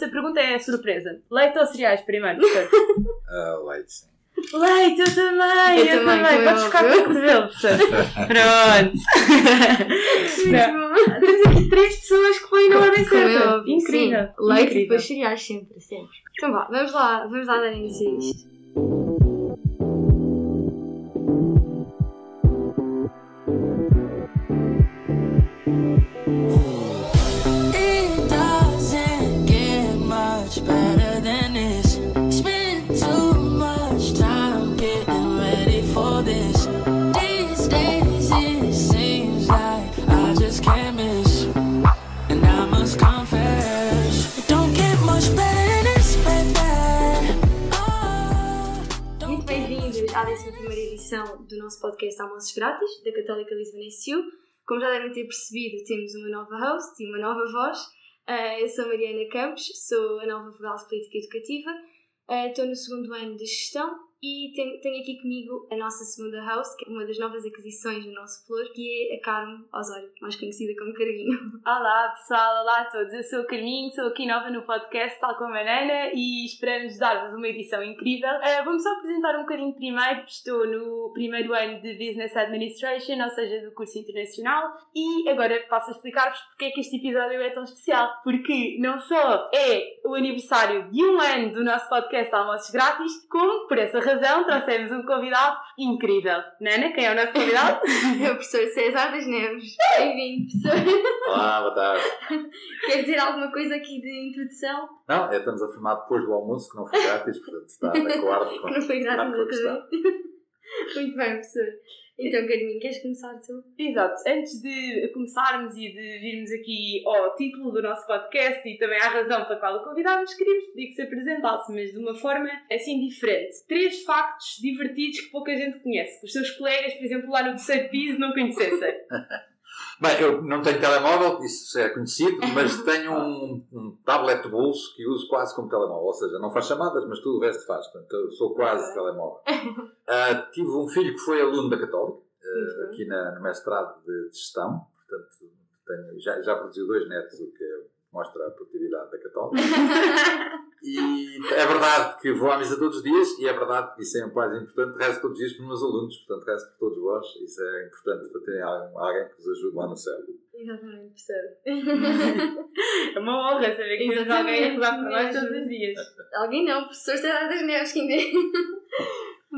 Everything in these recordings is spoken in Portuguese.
Esta pergunta é surpresa. Leite ou cereais primeiro? professor? Ah, leite, sim. Leite, eu também! Eu Eu, também, também! Podes ficar com o cotovelo. Pronto! Temos aqui três pessoas que põem na ordem certa. Incrível! sim. Leite e depois cereais sempre, sempre. Então vá, vamos lá, vamos lá dar início a isto. Edição do nosso podcast Almoços Grátis, da Católica Lisbon SU. Como já devem ter percebido, temos uma nova host e uma nova voz. Eh, eu sou Mariana Campos, sou a nova vogal de Política Educativa. Eh, Estou no segundo ano de Gestão e tenho, tenho aqui comigo a nossa segunda host, que é uma das novas aquisições do nosso flor, que é a Carmo Osório, mais conhecida como Carminho. Olá pessoal, olá a todos. Eu sou o Carminho, sou aqui nova no podcast, tal como a Nana, e esperamos dar-vos uma edição incrível. Ah, Vou-me só apresentar um bocadinho primeiro. Estou no primeiro ano de Business Administration, ou seja, do curso internacional, e agora passo a explicar-vos porque é que este episódio é tão especial. Porque não só é o aniversário de um ano do nosso podcast Almoços Grátis, como, por essa trouxemos um convidado incrível. Nana, quem é o nosso convidado? É o professor César das Neves. Bem-vindo, professor. Olá, boa tarde. Quer dizer alguma coisa aqui de introdução? Não, é, estamos a filmar depois do almoço, que não foi grátis, portanto está de acordo com Que não foi grátis com a questão. Muito bem, professor. Então, Carminho, queres começar tu? Exato. Antes de começarmos e de virmos aqui ao título do nosso podcast e também à razão pela qual o convidámos, queríamos pedir que se apresentasse, mas de uma forma assim diferente. Três factos divertidos que pouca gente conhece, que os seus colegas, por exemplo, lá no terceiro piso não conhecessem. Bem, eu não tenho telemóvel, isso é conhecido, mas tenho um, um tablet de bolso que uso quase como telemóvel. Ou seja, não faz chamadas, mas tudo o resto faz. Portanto, eu sou quase telemóvel. Ah, tive um filho que foi aluno da Católica, ah, bem. aqui na, no mestrado de gestão. Portanto, tenho- já, já produziu dois netos, o que mostra a produtividade da Católica. E é verdade que vou à missa todos os dias e é verdade que isso é um quase importante. Rezo todos os dias pelos meus alunos, portanto, rezo por todos vós. Isso é importante para terem alguém, alguém que vos ajude lá no céu. Exatamente, professor. É uma honra saber que temos alguém a rezar por nós todos os dias. Alguém não, o professor César das Neves, que ainda.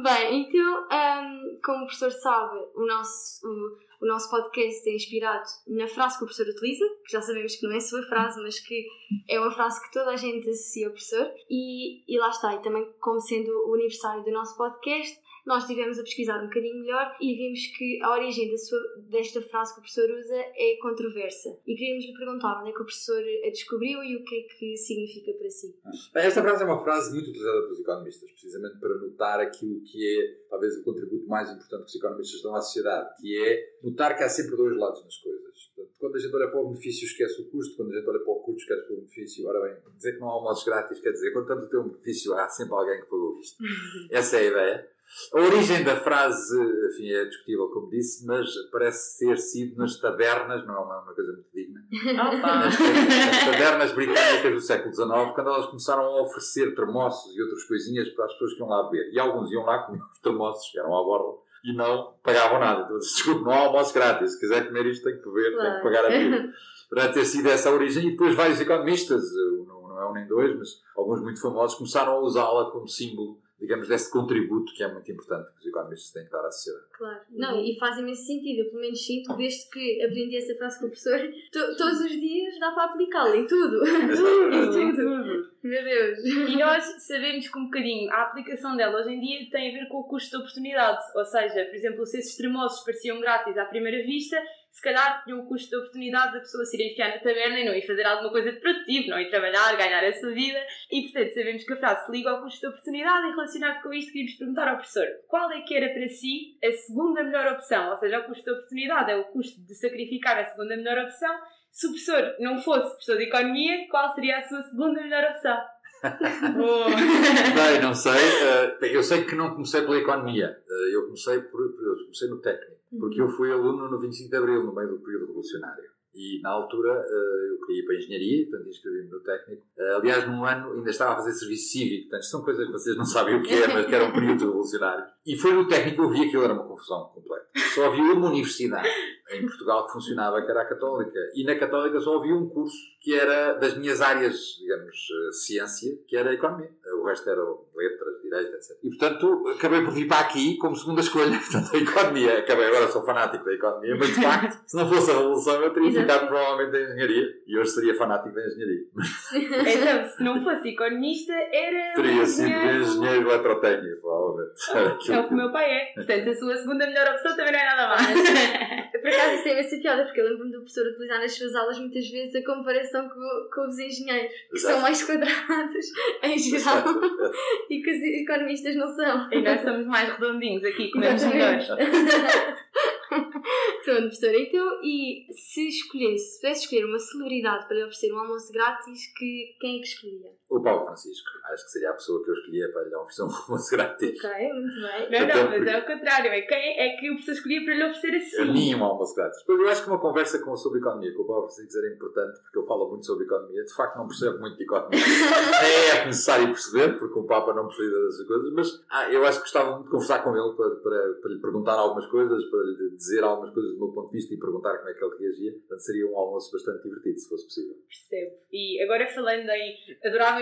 Bem, então, hum, como o professor sabe, o nosso, o, o nosso podcast é inspirado na frase que o professor utiliza, que já sabemos que não é a sua frase, mas que é uma frase que toda a gente associa ao professor. E, e lá está, e também como sendo o aniversário do nosso podcast, nós estivemos a pesquisar um bocadinho melhor e vimos que a origem da sua, desta frase que o professor usa é controversa. E queríamos lhe perguntar onde é que o professor a descobriu e o que é que significa para si. Bem, esta frase é uma frase muito utilizada pelos economistas, precisamente para notar aquilo que é, talvez, o contributo mais importante que os economistas dão à sociedade, que é notar que há sempre dois lados nas coisas. Portanto, quando a gente olha para o benefício, esquece o custo, quando a gente olha para o custo, esquece o benefício. Ora bem, dizer que não há almoços grátis quer dizer, quando estamos a ter um benefício, há sempre alguém que pagou isto. Essa é a ideia. A origem da frase, enfim, é discutível, como disse, mas parece ter sido nas tabernas, não é uma, uma coisa muito digna, Opa! nas, nas tabernas britânicas do século XIX, quando elas começaram a oferecer termossos e outras coisinhas para as pessoas que iam lá beber. E alguns iam lá comer os termossos, que eram à borda, e não pagavam nada. Então, desculpe, não há almoço grátis. Se quiser comer isto, tem que beber, tem que pagar a vida. Para ter sido essa a origem, e depois vários economistas, eh, não, não é um nem dois, mas alguns muito famosos, começaram a usá-la como símbolo, digamos, desse contributo que é muito importante que os economistas têm que dar à sociedade. Claro. Não, e faz imenso sentido. Eu, pelo menos, sinto, desde que aprendi essa frase com o professor, to- todos os dias dá para aplicá-la em tudo. Tudo, em tudo. Meu Deus. E nós sabemos que um bocadinho a aplicação dela hoje em dia tem a ver com o custo de oportunidade. Ou seja, por exemplo, se esses tremosos pareciam grátis à primeira vista, se calhar tinham um custo de oportunidade da pessoa se ir enfiar na taberna e não ir fazer alguma coisa de produtivo, não ir trabalhar, ganhar a sua vida. E portanto sabemos que a frase se liga ao custo de oportunidade e relacionado com isto queríamos perguntar ao professor qual é que era para si a segunda melhor opção? Ou seja, o custo de oportunidade é o custo de sacrificar a segunda melhor opção. Se o professor não fosse professor de economia, qual seria a sua segunda melhor opção? Bem, não sei. eh, eu sei que não comecei pela economia. Eh, eu comecei por, eu comecei no técnico. Porque eu fui aluno no 25 de Abril, no meio do período revolucionário. E na altura eh, eu queria ir para a engenharia, portanto inscrevi-me no técnico. Aliás, num ano ainda estava a fazer serviço cívico, portanto são coisas que vocês não sabem o que é, mas que eram períodos revolucionários. E foi no técnico que eu vi aquilo era uma confusão completa. Só havia uma universidade em Portugal que funcionava, que era a Católica. E na Católica só havia um curso que era das minhas áreas, digamos, eh, ciência, que era economia. O resto eram letras, direito, etc. E portanto acabei por vir para aqui como segunda escolha, portanto a economia. Acabei agora, sou fanático da economia, mas de facto, se não fosse a Revolução, eu teria Exato. ficado provavelmente da engenharia. E hoje seria fanático da engenharia. Então, se não fosse economista, era. um Teria sido engenheiro- engenheiro eletrotécnico, provavelmente. É o que o meu pai é. Portanto, a sua segunda melhor opção também não é nada mais. Por acaso isso tem imensa piada, porque eu lembro-me do professor utilizar nas suas aulas muitas vezes a comparação com, com os engenheiros, que Exato. são mais quadrados em geral e que os economistas não são. E nós somos mais redondinhos aqui, comemos Exatamente. melhor. Pronto, professora, então, e se escolhesse, se pudesse escolher uma celebridade para lhe oferecer um almoço grátis, que, quem é que escolhia? O Paulo Francisco. Acho que seria a pessoa que eu escolhia para lhe oferecer um almoço grátis. Ok, muito bem. Não, não, mas porque- é o contrário. É quem é que o professor escolhia para lhe oferecer A assim. mim, um almoço grátis. Depois eu acho que uma conversa com, sobre economia com o Paulo Francisco era importante, porque ele fala muito sobre economia. De facto, não percebe muito de economia. Nem é necessário perceber, porque o Papa não precisa dessas coisas, mas ah, eu acho que gostava muito de conversar com ele para, para, para lhe perguntar algumas coisas, para lhe dizer algumas coisas do meu ponto de vista e perguntar como é que ele reagia. Portanto, seria um almoço bastante divertido, se fosse possível. Percebo. E agora falando em.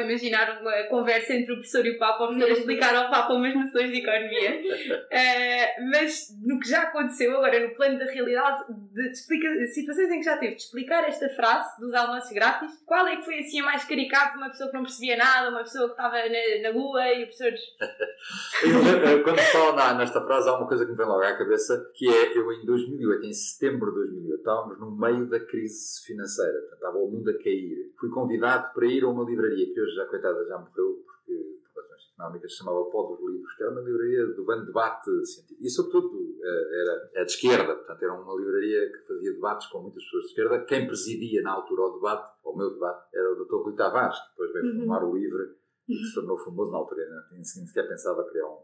Adorava imaginar uma conversa entre o professor e o Papa, o professor a explicar ao Papa umas noções de economia. Eh, mas no que já aconteceu agora, no plano da realidade, de, explica, situações em que já teve de explicar esta frase dos almoços grátis, qual é que foi assim a mais caricata? Uma pessoa que não percebia nada, uma pessoa que estava na, na lua e o professor. Eu Quando se fala na- nesta frase, há uma coisa que me vem logo à cabeça, que é eu em 2008, em setembro de 2008, estávamos no meio da crise financeira, estava o mundo a cair. Fui convidado para ir a uma livraria, que hoje já, coitada, já morreu, porque por razões económicas, se chamava Pó dos Livros, que era uma livraria do grande debate científico. E, sobretudo, eh, era, era de esquerda, portanto, era uma livraria que fazia debates com muitas pessoas de esquerda. Quem presidia na altura o debate, o meu debate, era o Dr. Rui Tavares, que depois veio Uhum. formar o LIVRE e que se tornou famoso na altura, né? nem sequer pensava criar um.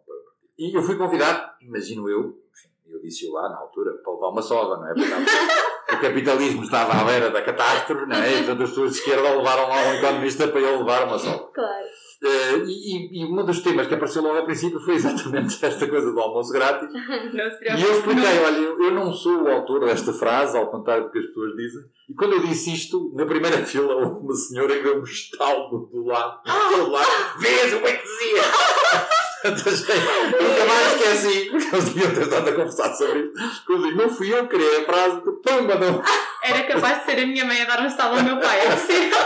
E eu fui convidado, imagino eu, enfim, eu disse-o lá na altura, para levar uma sova, não é? Porque o capitalismo estava à beira da catástrofe, não é? E portanto as pessoas de esquerda levaram lá um economista para ele levar uma sova. Claro. Eh, e, e, um dos temas que apareceu logo ao princípio foi exatamente esta coisa do almoço grátis. E eu expliquei, olha, eu, não sou o autor desta frase, ao contrário do que as pessoas dizem. E quando eu disse isto, na primeira fila houve uma senhora que deu um do lado, do lado, vês o que é que dizia? Nunca mais esqueci, porque eles tinham tentado a conversar sobre isto. Quando eu digo, não fui eu que criei a frase, pumba, não. Era capaz de ser a minha mãe a dar um estalo ao meu pai, é possível.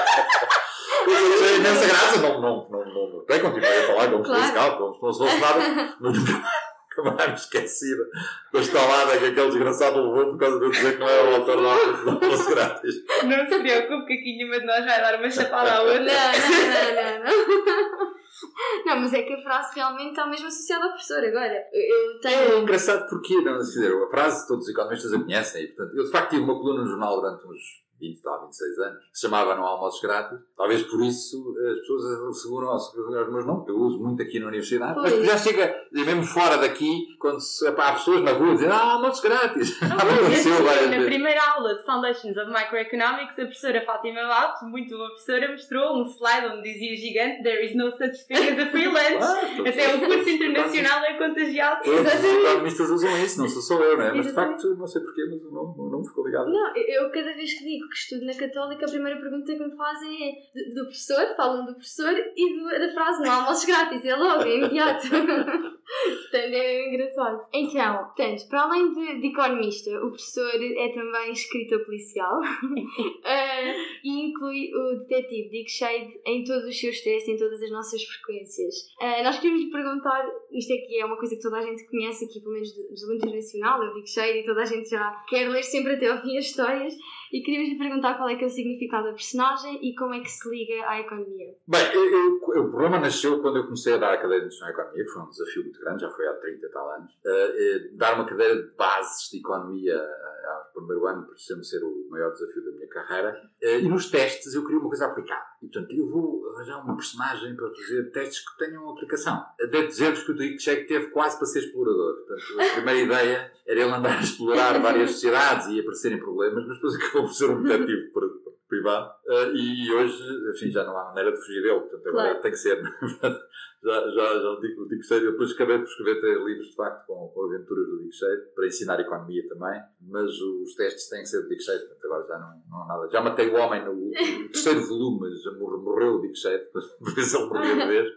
Achei imensa graça, não, não, não, não, não. Bem, continuei a falar se fosse Claro. calmo, como se não fosse nada, mas nunca nunca mais me esqueci da- da estalada que aquele desgraçado levou por causa de eu dizer que não era o autor do almoço grátis. Não se preocupe que aqui nenhuma de nós vai dar uma chapada à Não, outra. não, não, não, não. Não, mas é que a frase realmente está mesmo associada ao professor. Agora, eu É tenho. engraçado porque, não, quer dizer, a frase todos os economistas a conhecem, e, portanto, eu de facto tive uma coluna no jornal durante uns 20, tal, 26 anos, que se chamava Não Almoços Grátis. Talvez por isso as pessoas meus nomes, que eu uso muito aqui na universidade, mas Pois. já chega, mesmo fora daqui, quando se, há pessoas na rua dizendo, ah, almoços grátis. Mas, aconteceu assim, na primeira aula de Foundations of Microeconomics, a professora Fátima Lopes, muito boa professora, mostrou um slide onde dizia gigante There is no such thing as a free lunch. Ah, Até o curso internacional é contagiado. Todos os economistas usam isso, não sou só eu, não é? Mas de facto, não sei porquê, mas o nome, o nome ficou ligado. Não, eu cada vez que digo que estudo na Católica, a primeira pergunta que me fazem é do, do professor, falam do professor e do- da frase não há almoços grátis, é logo, é imediato. portanto, é engraçado. Então, portanto, para além de, de economista, o professor é também escritor policial eh, e inclui o detetive Dick Shade em todos os seus testes, em todas as nossas frequências. Eh, nós queríamos lhe perguntar, isto aqui é uma coisa que toda a gente conhece aqui, pelo menos do, do mundo internacional, é o Dick Shade e toda a gente já quer ler sempre até ao fim as histórias e queríamos lhe perguntar qual é que é o significado da personagem e como é que se liga à economia. Bem, eu- eu- o problema nasceu quando eu comecei a dar a cadeira de Economia, que foi um desafio muito grande, já foi há 30 e tal anos. Eh, eh, dar uma cadeira de bases de economia eh, ao primeiro ano pareceu-me ser o maior desafio da minha carreira. E nos testes eu queria uma coisa aplicada. E, portanto, eu vou arranjar uma personagem para fazer testes que tenham aplicação. Devo dizer-vos que eu Dick Cheney teve quase para ser explorador. Portanto, a primeira ideia era ele andar a explorar várias sociedades e aparecerem problemas, mas depois acabou por ser um detetive privado. Eh, e hoje, enfim, já não há maneira de fugir dele. Portanto, agora Claro. tem que ser. já, já, já o Dick, o Dick Cheney, depois acabei por escrever três livros, de facto, com, com aventuras do Dick Cheney, para ensinar economia também, mas os testes têm que ser do Dick Cheney, portanto, agora já não, não há nada. Já matei o homem no, no terceiro volume, já morreu, o Dick depois por ver se ele morreu de vez.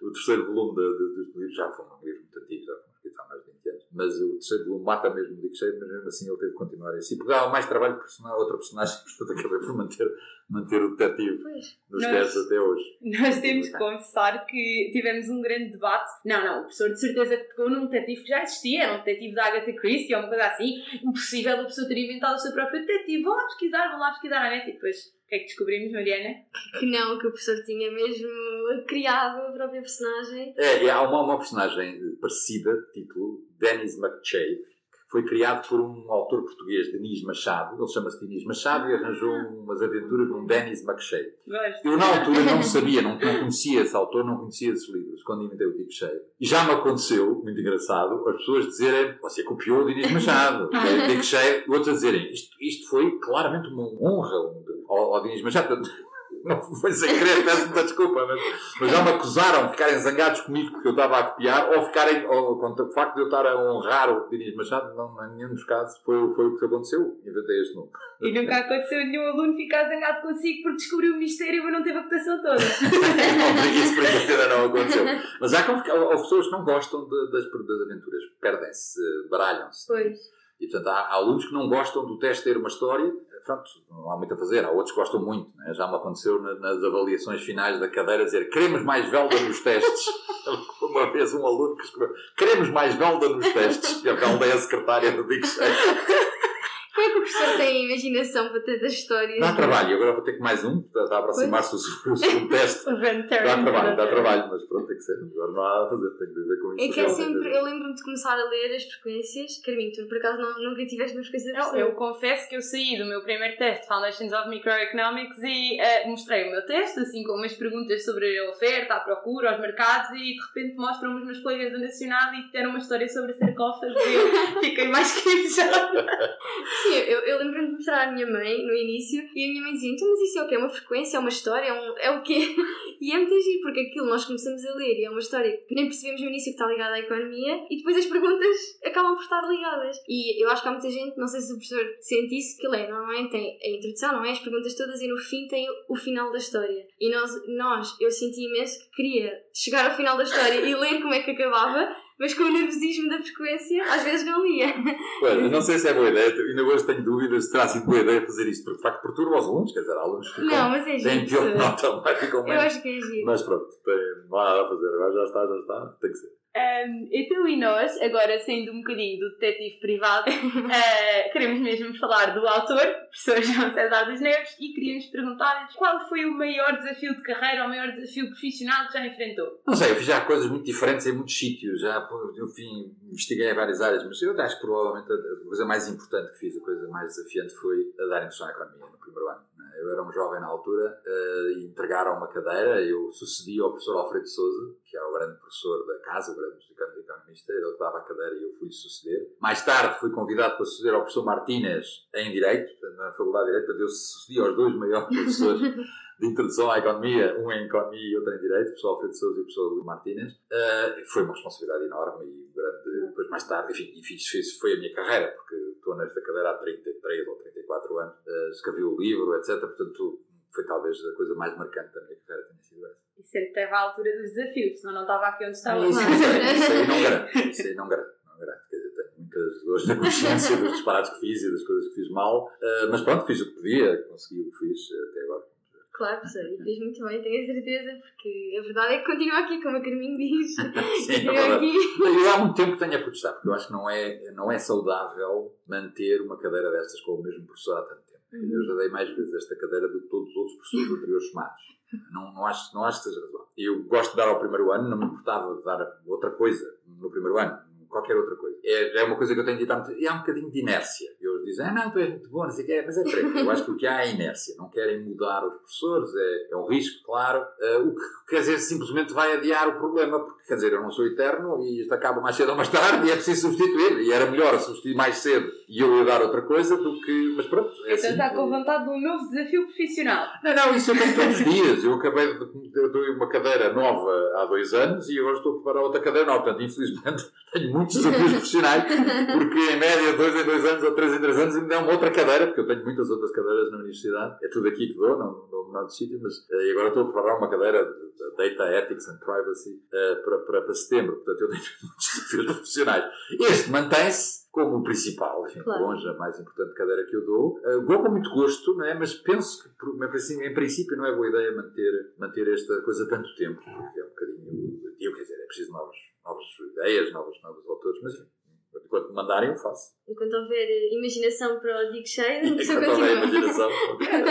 O terceiro volume dos livros já foi um livro muito antigo, já foi escrito há mais de 20 anos. Mas o terceiro volume mata mesmo o Dick mas mesmo assim ele teve de continuar em si. Porque dava mais trabalho para personar outra personagem, portanto acabei por manter, manter o detetive Pois. nos testes até hoje. Nós temos que confessar que tivemos um grande debate. Não, não, o professor de certeza que pegou num detetive que já existia, era um detetive da Agatha Christie ou uma coisa assim. Impossível a pessoa ter inventado o seu próprio detetive. Vão lá pesquisar, vão lá pesquisar à net e depois o que é que descobrimos, Mariana? Que não, que o professor tinha mesmo criado a própria personagem. É, e há uma, uma personagem parecida, título, Dennis McChave, que foi criado por um autor português, Denis Machado. Ele chama-se Denis Machado e arranjou umas aventuras um Dennis. Gosto. Eu, na altura, não sabia, não, não conhecia esse autor, não conhecia esses livros, quando inventei o Dick Cheio. E já me aconteceu, muito engraçado, as pessoas dizerem você copiou o Denis Machado, é Dick Cheio, e outros a dizerem isto, isto foi claramente uma honra ao, ao Denis Machado. Não foi sem querer, peço muita desculpa, mas, mas já me acusaram de ficarem zangados comigo porque eu estava a copiar, ou ficarem, ou quanto ao facto de eu estar a honrar o Denis Machado, não, em nenhum dos casos foi, foi o que aconteceu. Inventei este nome. E nunca aconteceu nenhum aluno ficar zangado consigo porque descobriu o mistério mas não teve a cotação toda. isso ainda não aconteceu. Mas há, como- há pessoas que não gostam de- das, das aventuras, perdem-se, baralham-se. Pois. E portanto há, há alunos que não gostam do teste ter uma história, pronto, não há muito a fazer. Há outros que gostam muito. né? Já me aconteceu na- nas avaliações finais da cadeira dizer queremos mais velda nos testes. uma vez um aluno que escreveu queremos mais velda nos testes. E a velda é a secretária do Cheio. É que o professor tem imaginação para tantas histórias? Dá trabalho. Agora vou ter que mais um, está a aproximar-se o, segundo teste. Dá trabalho, dá trabalho, mas pronto, tem que ser. Agora não há nada a fazer, tem que viver com isso. É que é sempre, eu lembro-me de começar a ler as frequências. Carminho, tu por acaso não, nunca tiveste uma frequência de Não, eu confesso que eu saí do meu primeiro teste Foundations of Microeconomics e eh, mostrei o meu teste, assim com umas perguntas sobre a oferta, a procura, os mercados e de repente mostram-me os meus colegas do Nacional e deram uma história sobre sarcófagos e eu fiquei mais que. Sim, eu, eu lembro-me de mostrar à minha mãe no início e a minha mãe dizia: então, mas isso é o quê? É uma frequência? É uma história? É, um, é o quê? E é muito giro, porque aquilo nós começamos a ler e é uma história que nem percebemos no início que está ligada à economia e depois as perguntas acabam por estar ligadas. E eu acho que há muita gente, não sei se o professor sente isso, que ele é, normalmente tem a introdução, não é? As perguntas todas e no fim tem o final da história. E nós, nós eu senti imenso que queria chegar ao final da história e ler como é que acabava, mas com o nervosismo da frequência, às vezes não lia. Eu não sei se é boa ideia, ainda hoje tenho dúvidas se terá sido boa ideia fazer isto, porque de facto perturba os alunos, quer dizer, há alunos ficam, Não, mas é têm pior nota, mas ficam Eu menos. acho que é giro. Mas pronto, tem, não há nada a fazer, agora já está, já está, tem que ser. Um, então, e nós, agora saindo um bocadinho do detetive privado, eh, queremos mesmo falar do autor, professor João César das Neves, e queríamos perguntar-lhes qual foi o maior desafio de carreira, ou o maior desafio profissional que já enfrentou. Não sei, eu fiz já coisas muito diferentes em muitos sítios, já, enfim, investiguei em várias áreas, mas eu acho que provavelmente a coisa mais importante que fiz, a coisa mais desafiante foi a dar introdução à economia no primeiro ano. né? Eu era um jovem na altura eh, e entregaram uma cadeira, eu sucedi ao professor Alfredo Souza, que era o grande professor da casa, grande mexicano economista, ele que dava a cadeira e eu fui suceder. Mais tarde fui convidado para suceder ao professor Martínez em Direito, na Faculdade de Direito, portanto, eu sucedi aos dois maiores professores de introdução à economia, um em economia e outro em direito, o professor Alfredo Souza e o professor Luís Martínez. Uh, foi uma responsabilidade enorme e grande, depois mais tarde, enfim, e fiz, fiz, foi a minha carreira, porque estou nesta cadeira há 33 ou 34 anos, uh, escrevi o livro, etc. Portanto, foi talvez a coisa mais marcante da minha carreira, tenha sido essa. E sempre teve à altura dos desafios, senão não estava aqui onde Isso, hoje. isso, aí- isso aí não garanto, isso aí não garanto. não garanto. Quer dizer, tenho muitas dores da consciência dos disparates que fiz e das coisas que fiz mal, uh, mas pronto, fiz o que podia, consegui o que fiz até agora. Claro, professor, e fez muito bem, tenho a certeza, porque a verdade é que continua aqui, como a Carminho diz. Sim, é aqui. Eu há muito tempo que tenho a protestar, porque eu acho que não é, não é saudável manter uma cadeira destas com o mesmo professor há tanto tempo. Eu já dei mais vezes esta cadeira do que todos os outros professores anteriores somados. Não, não, acho, não acho que seja razoável. Eu gosto de dar ao primeiro ano, não me importava de dar outra coisa no primeiro ano, qualquer outra coisa. É, é uma coisa que eu tenho há muito E há um bocadinho de inércia. Dizem, ah não, tu és muito bom, não sei o que é, mas é treta. Eu acho que o que há é inércia. Não querem mudar os professores, é, é um risco, claro. Uh, o que quer dizer, simplesmente vai adiar o problema, porque quer dizer, eu não sou eterno e isto acaba mais cedo ou mais tarde e é preciso substituir. E era melhor substituir mais cedo e eu ia dar outra coisa do que. Mas pronto. É Então assim. está com vontade de um novo desafio profissional. Não, não, isso eu tenho todos os dias. Eu acabei de. Eu dou uma cadeira nova há dois anos e agora estou a preparar outra cadeira nova. Portanto, infelizmente, tenho muitos desafios profissionais, porque em média, dois em dois anos ou três em três anos, ainda dão uma outra cadeira, porque eu tenho muitas outras cadeiras na universidade. É tudo aqui que dou, não dou menor de sítio, mas eh, e agora estou a preparar uma cadeira de Data Ethics and Privacy eh, para, para, para setembro. Portanto, eu tenho muitos desafios profissionais. Este mantém-se como o principal, enfim, Claro. longe a mais importante cadeira que eu dou. Uh, dou com muito gosto, não é? mas penso que, em princípio- não é boa ideia manter, manter esta coisa tanto tempo, porque é um bocadinho. Eu quer dizer, é preciso novas, novas ideias, novos, novos autores, mas enfim, mandarem, eu faço. Enquanto houver imaginação para o Cheio, a pessoa Enquanto houver continua. imaginação.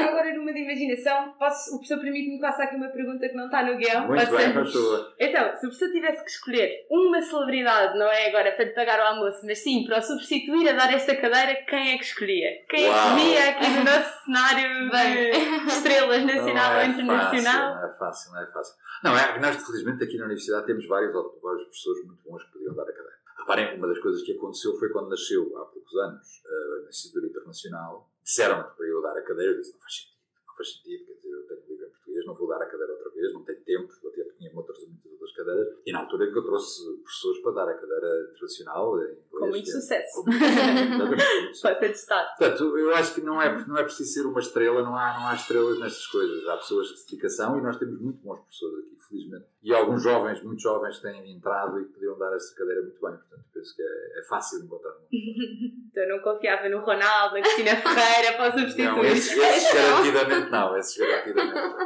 Agora, numa de imaginação, posso, o professor permite-me que faça aqui uma pergunta que não está no guião? Muito Pode bem, faz favor. Então, se o professor tivesse que escolher uma celebridade, não é agora para lhe pagar o almoço, mas sim para o substituir a dar esta cadeira, quem é que escolhia? Quem é que comia aqui no nosso cenário de estrelas nacional não ou é internacional? Fácil, não é fácil, não é fácil. Não, é que nós, felizmente, aqui na Universidade temos vários, vários professores muito bons que podiam dar a cadeira. Reparem, uma das coisas que aconteceu foi quando nasceu, há poucos anos, eh, na Instituto Internacional, disseram para eu dar a cadeira, eu disse, não faz sentido, não faz sentido, quer dizer, eu tenho português, não vou dar a cadeira outra vez, não tenho tempo, eu até tinha outras, muitas outras cadeiras, e na altura que eu trouxe professores para dar a cadeira internacional, em inglês, Com muito que é- sucesso. com muito- Exatamente, muito sucesso. Pode ser testado. Portanto, eu acho que não é, não é preciso ser uma estrela, não há, não há estrelas nestas coisas. Há pessoas de dedicação e nós temos muito bons professores aqui, felizmente. E alguns jovens, muitos jovens, têm entrado e podiam dar essa cadeira muito bem. Portanto, penso que é, é fácil encontrar um. Então eu não confiava no Ronaldo, na Cristina Ferreira para substituir. Não, esses, esses garantidamente não. Esses garantidamente não.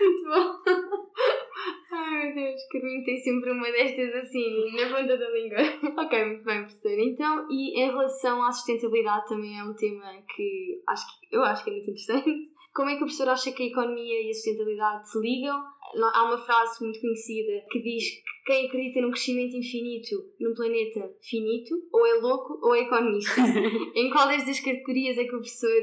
Muito bom. Ai meu Deus, Carminho tem sempre uma destas assim na ponta da língua. ok, muito bem, professor. Então, e em relação à sustentabilidade também é um tema que acho que eu acho que é muito interessante. Como é que o professor acha que a economia e a sustentabilidade se ligam? Há uma frase muito conhecida que diz que quem acredita num crescimento infinito num planeta finito ou é louco ou é economista. em qual destas categorias é que o professor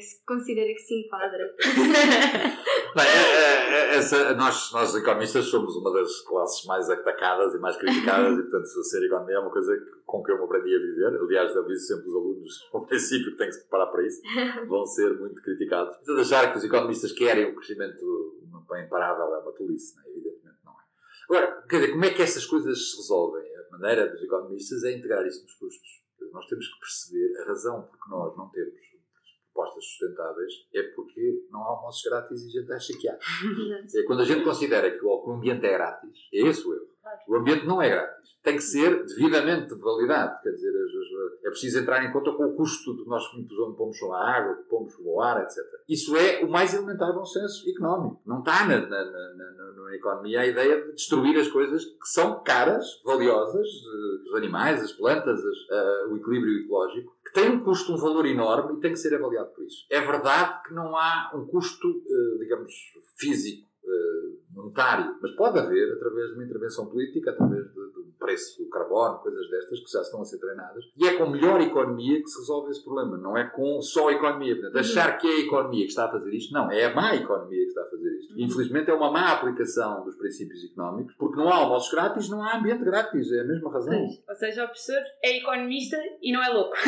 se considera que se enquadra? Bem, é- é- é- essa- nós, nós economistas somos uma das classes mais atacadas e mais criticadas e, portanto, ser economia é uma coisa com que eu me aprendi a viver. Aliás, eu aviso sempre os alunos, ao princípio, que têm que se preparar para isso. Vão ser muito criticados. Portanto, achar que os economistas querem o crescimento bem imparável é uma tolice, não é? Agora, quer dizer, como é que essas coisas se resolvem? A maneira dos economistas é integrar isso nos custos. Nós temos que perceber a razão porque nós não temos propostas sustentáveis é porque não há almoços grátis e a gente acha que há. É quando a gente considera que o o ambiente é grátis, é esse o erro. O ambiente não é grátis. Tem que ser devidamente validado. Quer dizer, é preciso entrar em conta com o custo que nós pomos a água, que pomos o ar, etc. Isso é o mais elementar bom senso económico. Não está na, na, na, na- economia a ideia de destruir as coisas que são caras, valiosas, eh, os animais, as plantas, as- eh, o equilíbrio ecológico, que tem um custo, um valor enorme e tem que ser avaliado por isso. É verdade que não há um custo, eh, digamos, físico, monetário, mas pode haver através de uma intervenção política, através de, preço do carbono, coisas destas que já estão a ser treinadas. E é com melhor economia que se resolve esse problema, não é com só a economia. Portanto, achar que é a economia que está a fazer isto, não, é a má economia que está a fazer isto. Infelizmente é uma má aplicação dos princípios económicos, porque não há almoços grátis, não há ambiente grátis, é a mesma razão. Ou seja, o professor é economista e não é louco.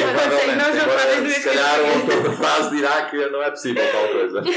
Provavelmente, se calhar o autor da frase dirá que não é possível tal coisa.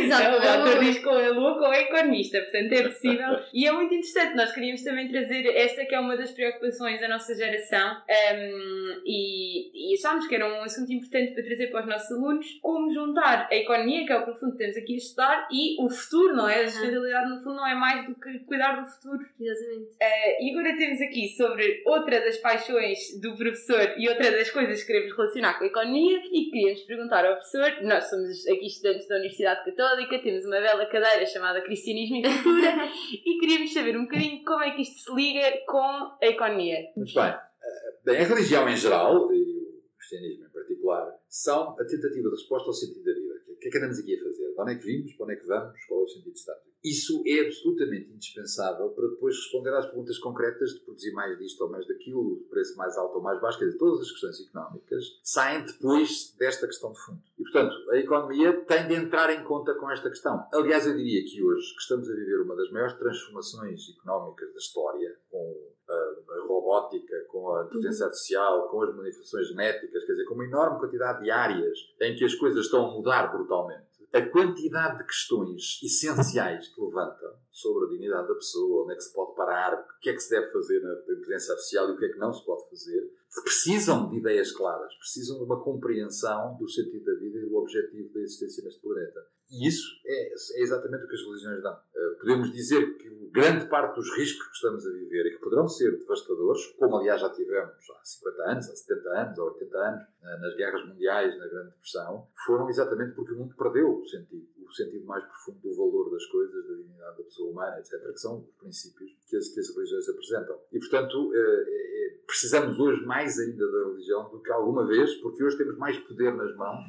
Exato, o autor é diz que ou é louco ou é economista, portanto é possível. E é muito interessante, nós queríamos também trazer esta que é uma das preocupações da nossa geração um, e, e achámos que era um assunto importante para trazer para os nossos alunos, como juntar a economia, que é o que no fundo temos aqui a estudar, e o futuro, não é? A sustentabilidade no fundo não é mais do que cuidar do futuro. Exatamente. Uh, e agora temos aqui sobre outra das paixões do professor e outra das coisas que queremos relacionar com a economia e queríamos perguntar ao professor, nós somos aqui estudantes da Universidade Católica, temos uma bela cadeira chamada Cristianismo e Cultura e queríamos saber um bocadinho como é que isto se liga com a economia. Muito bem. Eh, Bem, a religião em geral, e o cristianismo em particular, são a tentativa de resposta ao sentido da vida. O que é que andamos aqui a fazer? De onde é que vimos? Para onde é que vamos? Qual é o sentido estático? isso é absolutamente indispensável para depois responder às perguntas concretas de produzir mais disto ou mais daquilo, preço mais alto ou mais baixo, quer dizer, todas as questões económicas saem depois desta questão de fundo. Portanto, a economia tem de entrar em conta com esta questão. Aliás, eu diria que hoje que estamos a viver uma das maiores transformações económicas da história, com a, a robótica, com a inteligência artificial, com as manifestações genéticas, quer dizer, com uma enorme quantidade de áreas em que as coisas estão a mudar brutalmente a quantidade de questões essenciais que levantam sobre a dignidade da pessoa, onde é que se pode parar, o que é que se deve fazer na inteligência artificial e o que é que não se pode fazer, precisam de ideias claras, precisam de uma compreensão do sentido da vida e do objetivo da existência neste planeta. E isso é, é exatamente o que as religiões dão. Uh, podemos dizer que grande parte dos riscos que estamos a viver e que poderão ser devastadores, como aliás já tivemos há 50 anos, há 70 anos, há 80 anos, nas guerras mundiais, na Grande Depressão, foram exatamente porque o mundo perdeu o sentido, o sentido mais profundo do valor das coisas, da dignidade da pessoa humana, etc., que são os princípios que as, que as religiões apresentam. E, portanto, uh, precisamos hoje mais ainda da religião do que alguma vez, porque hoje temos mais poder nas mãos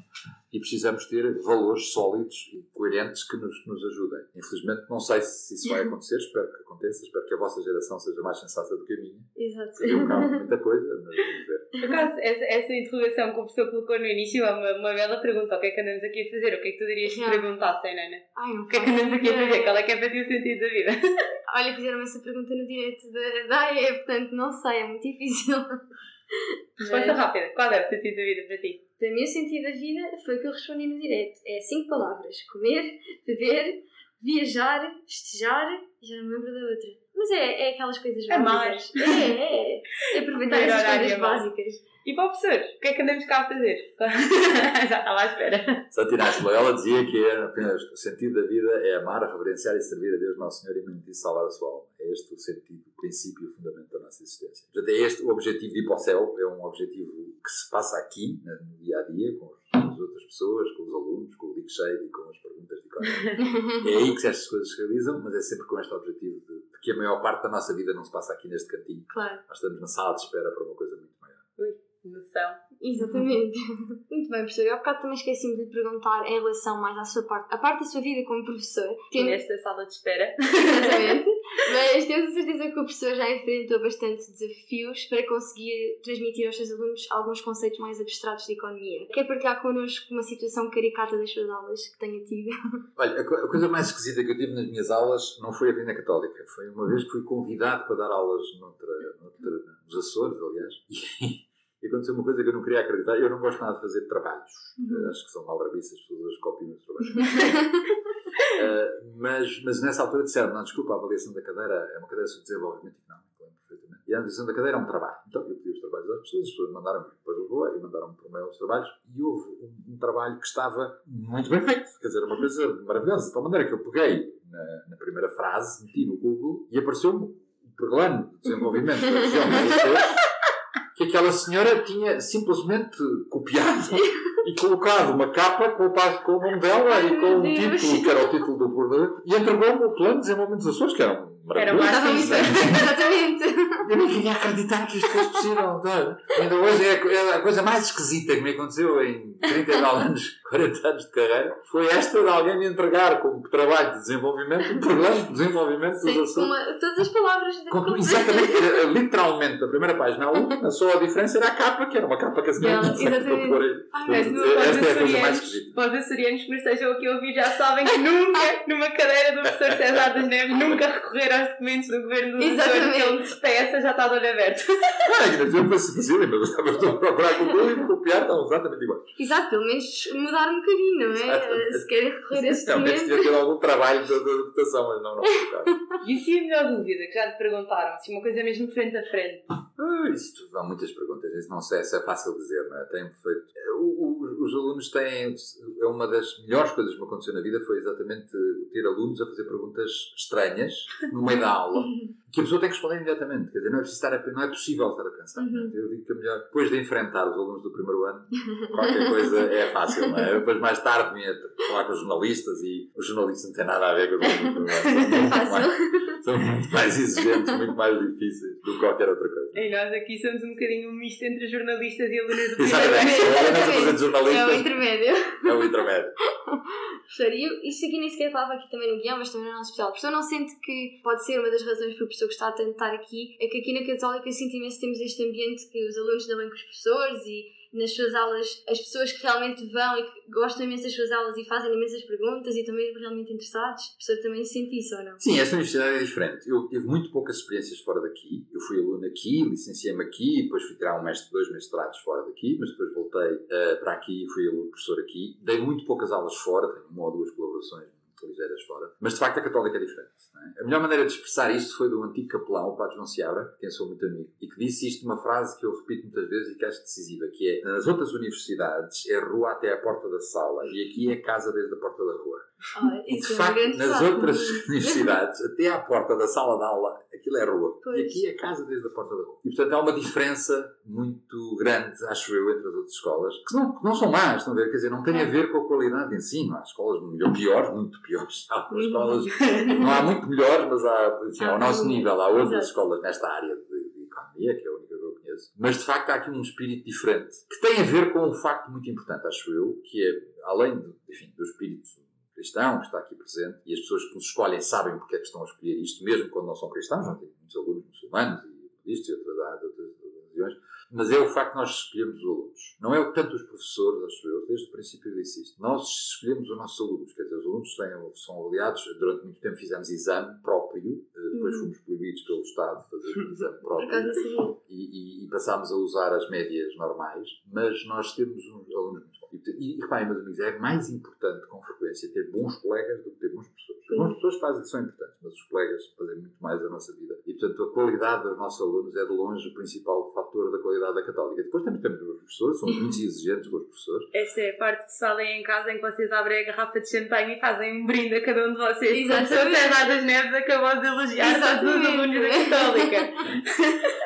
e precisamos ter valores sólidos e coerentes que nos, nos ajudem. Infelizmente, não sei se isso vai acontecer, espero que aconteça, espero que a vossa geração seja mais sensata do que a minha. Exato. Eu calmo muita coisa, mas vamos ver. Por acaso, essa, essa interrogação que o professor colocou no início é uma, uma bela pergunta. O que é que andamos aqui a fazer? O que é que tu dirias que perguntassem, Nana? Ai, não O que é que andamos aqui a fazer? Qual é que é para ti o sentido da vida? Olha, fizeram-me essa pergunta no direito da, da AE, portanto não sei, é muito difícil. Resposta Mas, rápida. Qual é o sentido da vida para ti? Para mim, o sentido da vida foi o que eu respondi no direito. É cinco palavras: comer, beber, viajar, festejar e já não me lembro da outra. Mas é, é aquelas coisas básicas. É, é. É aproveitar Comer, essas e coisas amar. básicas. E para o professor? O que é que andamos cá a fazer? Já estava à espera. Santo Inácio Loyola dizia que é apenas o sentido da vida é amar, reverenciar e servir a Deus Nosso Senhor e mentir salvar a sua alma. É este o sentido, o princípio e o fundamento da nossa existência. Portanto, é este o objetivo de ir para o céu, é um objetivo que se passa aqui, né, no dia a dia, com as outras pessoas, com os alunos, com o Shade e com as perguntas de economia. É aí que estas coisas se realizam, mas é sempre com este objetivo de, de que a maior parte da nossa vida não se passa aqui neste cantinho. Claro, Nós estamos na sala de espera para uma coisa muito maior. Noção. Exatamente. Muito bem, professor. Eu há bocado também esqueci-me de lhe perguntar em relação mais à sua parte, a parte da sua vida como professor. Tem- Nesta sala de espera. Exatamente. Mas temos a certeza que o professor já enfrentou bastante desafios para conseguir transmitir aos seus alunos alguns conceitos mais abstratos de economia. Quer partilhar connosco uma situação caricata das suas aulas que tenha tido? Olha, a coisa mais esquisita que eu tive nas minhas aulas não foi a Vinda Católica. Foi uma vez que fui convidado para dar aulas noutra, noutra, nos Açores, aliás. E, aconteceu uma coisa que eu não queria acreditar. Eu não gosto nada de fazer trabalhos. Uhum. Eh, Acho que são maldrabiças, as pessoas copiam os trabalhos. Eh, mas, mas nessa altura disseram, não, desculpa, a avaliação da cadeira é uma cadeira sobre desenvolvimento económico, lembro perfeitamente. E a avaliação da cadeira é um trabalho. Então eu pedi os trabalhos às pessoas, as pessoas mandaram para Lisboa e mandaram por mail os trabalhos e houve um, um trabalho que estava muito bem feito. Quer dizer, uma coisa maravilhosa. De tal maneira que eu peguei na, na primeira frase, meti no Google e apareceu-me o plano de desenvolvimento da região Açores que aquela senhora tinha simplesmente copiado e colocado uma capa com o, com o nome dela e com o Deus. título, que era o título do bordão, e entregou-me o plano de desenvolvimento dos Açores, que era um maravilhoso. Muito bem. Exatamente. Eu não queria acreditar que isto fosse possível. tá? Ainda hoje é a é a coisa mais esquisita que me aconteceu em 30 e tal anos, 40 anos de carreira, foi esta de alguém me entregar como trabalho de desenvolvimento um programa de desenvolvimento dos uma, todas as palavras de Com tu- exatamente, eh, literalmente, da primeira página à última, só a diferença era a capa, que era uma capa que a senhora Não, tinha para pôr aí. Ai, Esta é a coisa mais açorianos, esquisita. para os açorianos que nos estejam aqui a ouvir já sabem que nunca, numa cadeira do professor César das Neves, nunca recorrer aos documentos do governo Açores, Exatamente. que ele despeça, já está de olho aberto. Ah, mas eu estava a procurar com o Google e me copiar, estão exatamente igual. Exato, pelo menos mudar um bocadinho, não é? Exatamente. Se querem recorrer a esse Não, deve documento. ter algum trabalho de, de adaptação, mas não, não. E se a melhor dúvida que já te perguntaram, se uma coisa mesmo frente a frente? Ah, isso tudo dá muitas perguntas, isso não sei se é fácil dizer, não é? Tem feito. O- o- os alunos têm. É uma das melhores coisas que me aconteceu na vida foi exatamente ter alunos a fazer perguntas estranhas no meio da aula que a pessoa tem que responder imediatamente. Quer dizer, não é, preciso estar a, não é possível estar a pensar. Uhum. Eu digo que a melhor, depois de enfrentar os alunos do primeiro ano, qualquer coisa é fácil, não é? Eu Depois, mais tarde, vinha falar com os jornalistas e os jornalistas não têm nada a ver com os alunos do primeiro ano. São É muito mais- fácil. São muito mais exigentes, muito mais difíceis do que qualquer outra coisa. E nós aqui somos um bocadinho um misto entre jornalistas e alunos do Exatamente. primeiro ano. A fazer de É o intermédio. É o intermédio. Eu- isto aqui nem sequer falava aqui também no guião, mas também no nosso especial. O professor não sente que pode ser uma das razões para o professor gostar tanto de estar aqui, é que aqui na Católica eu sinto imenso temos este ambiente que os alunos dão bem com os professores e nas suas aulas as pessoas que realmente vão e que gostam imenso das suas aulas e fazem imensas perguntas e estão mesmo realmente interessados. O professor também sente isso ou não? Sim, esta universidade é diferente. Eu tive muito poucas experiências fora daqui. Eu fui aluno aqui, licenciei-me aqui, depois fui tirar um mestre, dois mestrados fora daqui, mas depois voltei eh, para aqui e fui aluno professor aqui. Dei muito poucas aulas fora, tenho uma ou duas colaborações ligeiras fora. Mas de facto a católica é diferente. é? A melhor maneira de expressar isto foi do antigo capelão, o Padre João Seabra, quem sou muito amigo, e que disse isto uma frase que eu repito muitas vezes e que acho decisiva, que é nas outras universidades é rua até a porta da sala e aqui é casa desde a porta da rua. E, de é facto, nas facto. outras universidades, até à porta da sala de aula, aquilo é rua. Pois. E aqui é casa desde a porta da rua. E, portanto, há uma diferença muito grande, acho eu, entre as outras escolas, que não, que não são más, estão a ver? Quer dizer, não tem a ver com a qualidade de ensino. Há escolas melhor, piores, muito piores. Há escolas, não há muito melhores, mas há, enfim, ao Há nosso nível, há outras Exato. escolas nesta área de, de economia, que é a única que eu conheço. Mas, de facto, há aqui um espírito diferente, que tem a ver com um facto muito importante, acho eu, que é, além de, enfim, do espírito cristão que está aqui presente, e as pessoas que nos escolhem sabem porque é que estão a escolher isto, mesmo quando não são cristãos, não tenho muitos alunos muçulmanos e budistas e outras, outras, religiões, mas é o facto de nós escolhermos os alunos. Não é o tanto os professores, acho eu, desde o princípio eu disse isto. Nós escolhemos os nossos alunos, quer dizer, os alunos têm, são avaliados, durante muito tempo fizemos exame próprio, eh, depois Uhum. fomos proibidos pelo Estado de fazer um exame próprio e, e- e passámos a usar as médias normais, mas nós temos uns alunos muito. E, e reparem, meus amigos, é mais importante com frequência ter bons colegas do que ter bons professores. Os bons professores fazem, são importantes, mas os colegas fazem muito mais a nossa vida. E, portanto, a qualidade dos nossos alunos é de longe o principal fator da qualidade da Católica. Depois também temos os professores, são muito exigentes com os professores. Esta é a parte que se fala em casa em que vocês abrem a garrafa de champanhe e fazem um brinde a cada um de vocês. O Exatamente. César das Neves acabou de elogiar todos os alunos da Católica.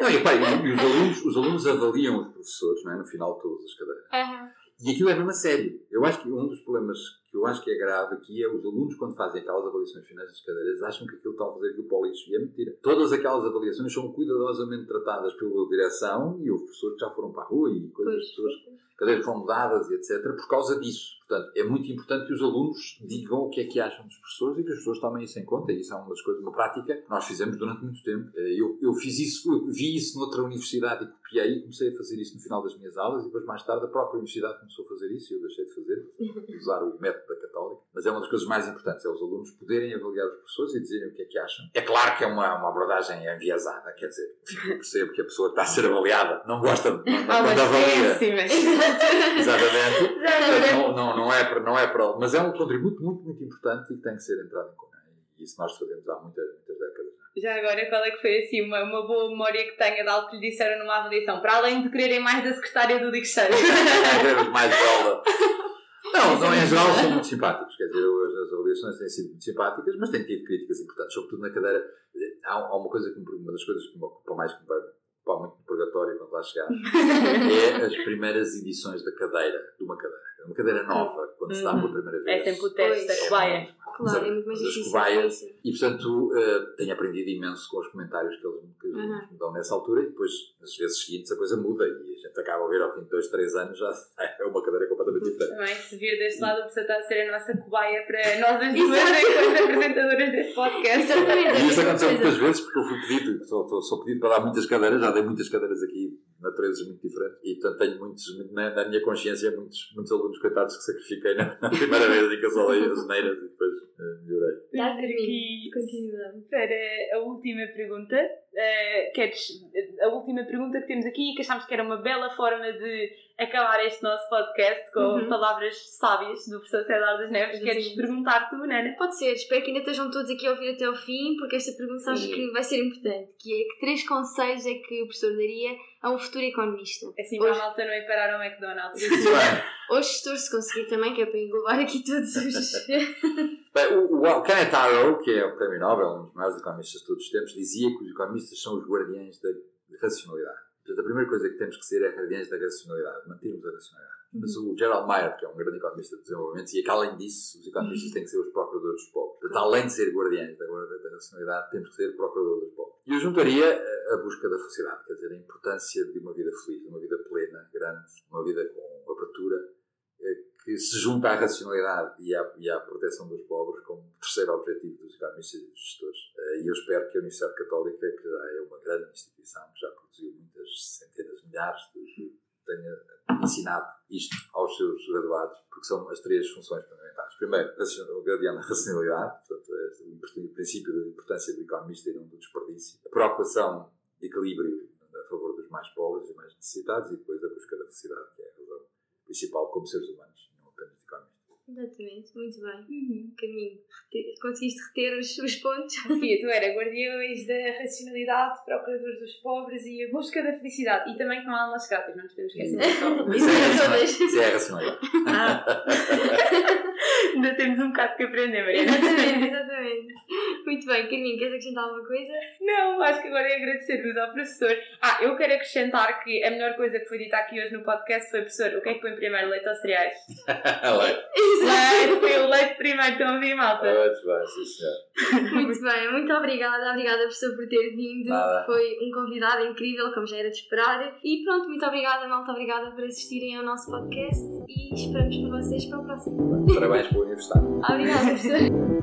Não, e, pá, e- e os, alunos, os alunos avaliam os professores não é? no final de todas as cadeiras. Aham. E aquilo é mesmo a sério. Eu acho que um dos problemas que eu acho que é grave aqui é os alunos, quando fazem aquelas avaliações finais das cadeiras, acham que aquilo está a fazer aquilo para o lixo. E é mentira. Todas aquelas avaliações são cuidadosamente tratadas pela direção e houve pessoas que já foram para a rua e coisas, pessoas, cadeiras foram mudadas e etc. por causa disso. Portanto, é muito importante que os alunos digam o que é que acham dos professores e que as pessoas tomem isso em conta. E isso é uma das coisas, uma prática que nós fizemos durante muito tempo. Eh, Eu, eu fiz isso, eu vi isso noutra universidade e copiei e comecei a fazer isso no final das minhas aulas e depois mais tarde a própria universidade começou a fazer isso e eu deixei de fazer, usar o método da Católica. Mas é uma das coisas mais importantes, é os alunos poderem avaliar os professores e dizerem o que é que acham. É claro que é uma, uma abordagem enviesada, quer dizer, eu percebo que a pessoa está a ser avaliada não gosta de, não, Há quando umas avalia. Exatamente. Não, não, não, é para, não é para. Mas é um contributo muito, muito importante e que tem que ser entrado em conta. E isso nós fazemos há muitas, muitas décadas. Já agora, qual é que foi assim uma, uma boa memória que tenha de algo que lhe disseram numa avaliação? Para além de quererem mais da secretária do Diccheiro. Queremos mais aula. Não, não, em geral são muito simpáticos. Quer dizer, as avaliações têm sido muito simpáticas, mas têm tido críticas importantes, sobretudo na cadeira. Há, uma coisa que me, uma das coisas que mais, que me vai ocupar muito no purgatório quando lá chegar, é as primeiras edições da cadeira, de uma cadeira. Uma cadeira nova, quando se dá pela primeira É vez. sempre o teste da cobaia. Claro, é muito mais As difícil. cobaias. E portanto eh, tenho aprendido imenso com os comentários que eles, que Uhum. me dão nessa altura e depois nas vezes seguintes a coisa muda e a gente acaba a ver ao fim de dois, três anos já é uma cadeira completamente diferente. Também, se vir deste lado, a pessoa está a ser a nossa cobaia para nós as duas, enquanto apresentadoras deste podcast. Exatamente. E isso é aconteceu muitas vezes porque eu fui pedido, sou, sou pedido para dar muitas cadeiras, já dei muitas cadeiras aqui, naturezas muito diferentes, e portanto tenho muitos, na, na minha consciência, muitos, muitos alunos coitados que sacrifiquei na, na primeira vez em que eu as neiras e depois melhorei. Já Vamos termino. aqui Continuidade. para a última pergunta. Eh, queres a última pergunta que temos aqui, que achámos que era uma bela forma de acabar este nosso podcast com Uhum. palavras sábias do professor César das Neves. Queres Exatamente. perguntar tu, Nana? Pode ser, espero que ainda estejam todos aqui a ouvir até ao fim, porque esta pergunta acho Sim. que vai ser importante, que é que três conselhos é que o professor daria a um futuro economista? Assim, Hoje- para a malta não ir parar ao McDonald's. Bem, Ou gestor, se conseguir também, que é para englobar aqui todos os... Bem, o, o Kenneth Arrow, que é o prémio Nobel, um dos maiores economistas de todos os tempos, dizia que os economistas são os guardiães da racionalidade. Portanto, a primeira coisa que temos que ser é guardiães da racionalidade, mantermos a racionalidade. Mas o Gerald Mayer, que é um grande economista de desenvolvimento, dizia que além disso, os economistas têm que ser os procuradores dos povos. Portanto, além de ser guardiães da, da racionalidade, temos que ser procuradores dos povos. E eu juntaria a busca da felicidade, quer dizer, a importância de uma vida feliz, de uma vida plena, grande, uma vida com abertura, que se junta à racionalidade e à, e à proteção dos pobres como terceiro objetivo dos economistas e dos gestores. E eu espero que a Universidade Católica, que já é uma grande instituição, que já produziu muitas centenas de milhares de, de tenha ensinado isto aos seus graduados, porque são as três funções fundamentais. Primeiro, o gradiano da racionalidade, portanto, é o princípio da importância do economista e não do desperdício. A preocupação de equilíbrio a favor dos mais pobres e mais necessitados, e depois a busca da felicidade, que é a razão principal como seres humanos, não apenas de economistas. Exatamente, muito bem. Uhum. Caminho. Rete- Conseguiste reter os, os pontos? Sofia, tu era guardiões da racionalidade, procuradores dos pobres e a busca da felicidade. E também que não há almas grátis, não nos podemos esquecer disso. Isso é. Isso é a racionalidade. Ah. Ainda temos um bocado que aprender, Mariana. Exatamente, exatamente. Muito bem, Carminho, queres acrescentar alguma coisa? Não, acho que agora é agradecer-vos ao professor. Ah, eu quero acrescentar que a melhor coisa que foi dita aqui hoje no podcast foi, professor, o que é que põe primeiro, leite ou cereais? Leite. Leite, foi o leite primeiro, estão a ouvir, malta? Muito bem, sim senhor. Muito bem, muito obrigada. Obrigada, professor, por ter vindo. Nada. Foi um convidado incrível, como já era de esperar. E pronto, muito obrigada, malta. Obrigada por assistirem ao nosso podcast e esperamos por vocês para o próximo. Parabéns pela universidade. Obrigada, professor.